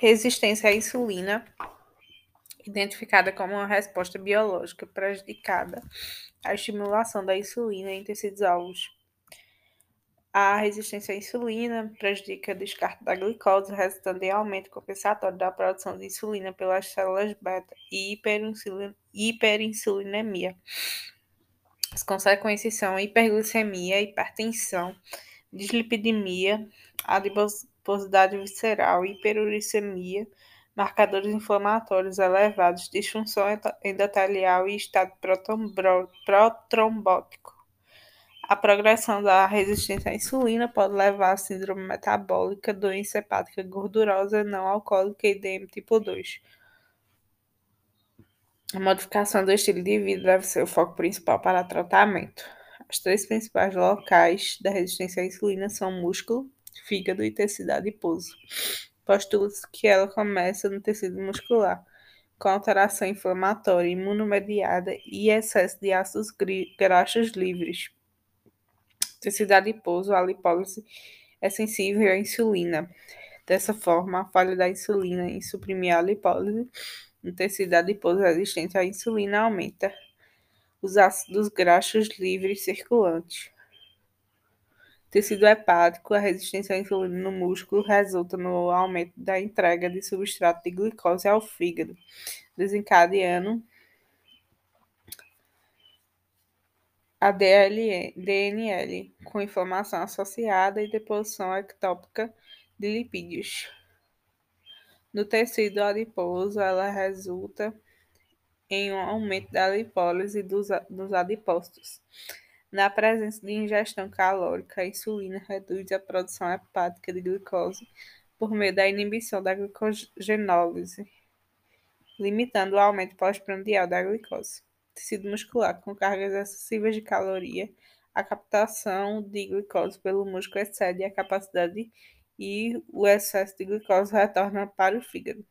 Resistência à insulina, identificada como uma resposta biológica prejudicada à estimulação da insulina em tecidos alvos. A resistência à insulina prejudica o descarte da glicose, resultando em aumento compensatório da produção de insulina pelas células beta e hiperinsulinemia. As consequências são hiperglicemia, hipertensão, dislipidemia, adiposidade visceral, hiperuricemia, marcadores inflamatórios elevados, disfunção endotelial e estado protrombótico. A progressão da resistência à insulina pode levar a síndrome metabólica, doença hepática gordurosa não alcoólica e DM tipo 2. A modificação do estilo de vida deve ser o foco principal para tratamento. Os três principais locais da resistência à insulina são músculo, fígado e tecido adiposo. Postula-se que ela começa no tecido muscular, com alteração inflamatória, imunomediada e excesso de ácidos graxos livres. Tecido adiposo, a lipólise é sensível à insulina. Dessa forma, a falha da insulina em suprimir a lipólise no tecido adiposo resistente à insulina aumenta os ácidos graxos livres circulantes. Tecido hepático, a resistência à insulina no músculo resulta no aumento da entrega de substrato de glicose ao fígado, desencadeando a DNL, com inflamação associada e deposição ectópica de lipídios. No tecido adiposo, ela resulta em um aumento da lipólise dos, dos adipócitos. Na presença de ingestão calórica, a insulina reduz a produção hepática de glicose por meio da inibição da glicogenólise, limitando o aumento pós-prandial da glicose. Tecido muscular com cargas excessivas de caloria, a captação de glicose pelo músculo excede a capacidade e o excesso de glicose retorna para o fígado.